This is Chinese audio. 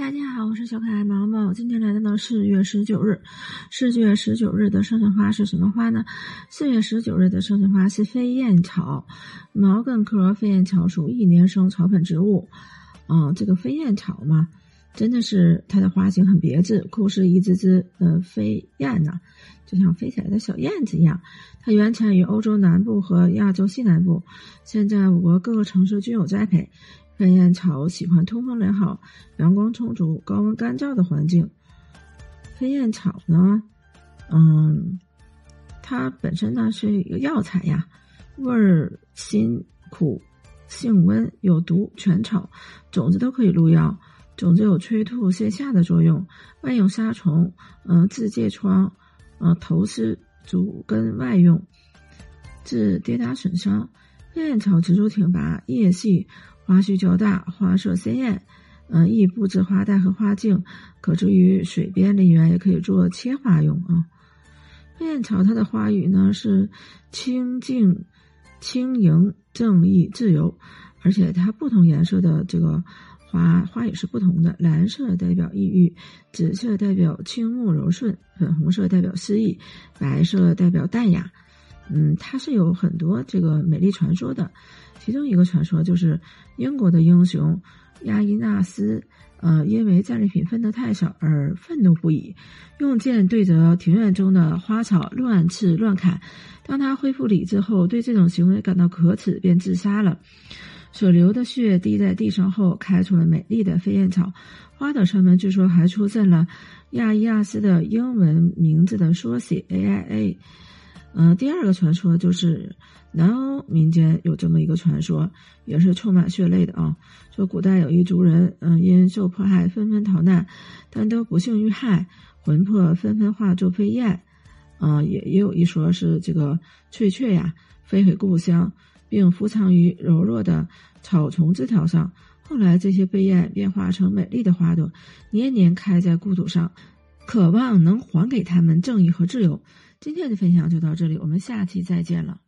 大家好，我是小可爱毛毛。今天来到了四月十九日，四月十九日的生辰花是什么花呢？四月十九日的生辰花是飞燕草，毛茛科飞燕草属一年生草本植物。嗯，这个飞燕草嘛，真的是它的花型很别致，酷似一只只呃飞燕呐，就像飞起来的小燕子一样。它原产于欧洲南部和亚洲西南部，现在我国各个城市均有栽培。飞燕草喜欢通风良好、阳光充足、高温干燥的环境。飞燕草呢，嗯，它本身呢是一个药材呀，味儿辛苦，性温，有毒，全草，种子都可以入药，种子有催吐泻下的作用，外用杀虫，嗯，治疥疮，嗯，头虱，主根外用，治跌打损伤。飞燕草植株挺拔，叶细。花序较大，花色鲜艳，嗯，易布置花带和花茎，可置于水边林园，也可以做切花用啊。飞燕草它的花语呢是清静、轻盈、正义、自由，而且它不同颜色的这个花花语是不同的，蓝色代表抑郁，紫色代表倾慕柔顺，粉红色代表诗意，白色代表淡雅。嗯，它是有很多这个美丽传说的。其中一个传说就是英国的英雄亚伊纳斯，呃，因为战利品分得太少而愤怒不已，用剑对着庭院中的花草乱刺乱砍。当他恢复理智后，对这种行为感到可耻，便自杀了。所流的血滴在地上后，开出了美丽的飞燕草。花朵上面据说还出现了亚伊亚斯的英文名字的缩写 A I A。嗯，第二个传说就是南欧民间有这么一个传说，也是充满血泪的啊。说古代有一族人，嗯，因受迫害纷纷逃难，但都不幸遇害，魂魄纷纷化作飞燕。嗯，也也有一说是这个翠雀呀，飞回故乡，并伏藏于柔弱的草丛枝条上。后来这些贝燕变化成美丽的花朵，年年开在故土上，渴望能还给他们正义和自由。今天的分享就到这里，我们下期再见了。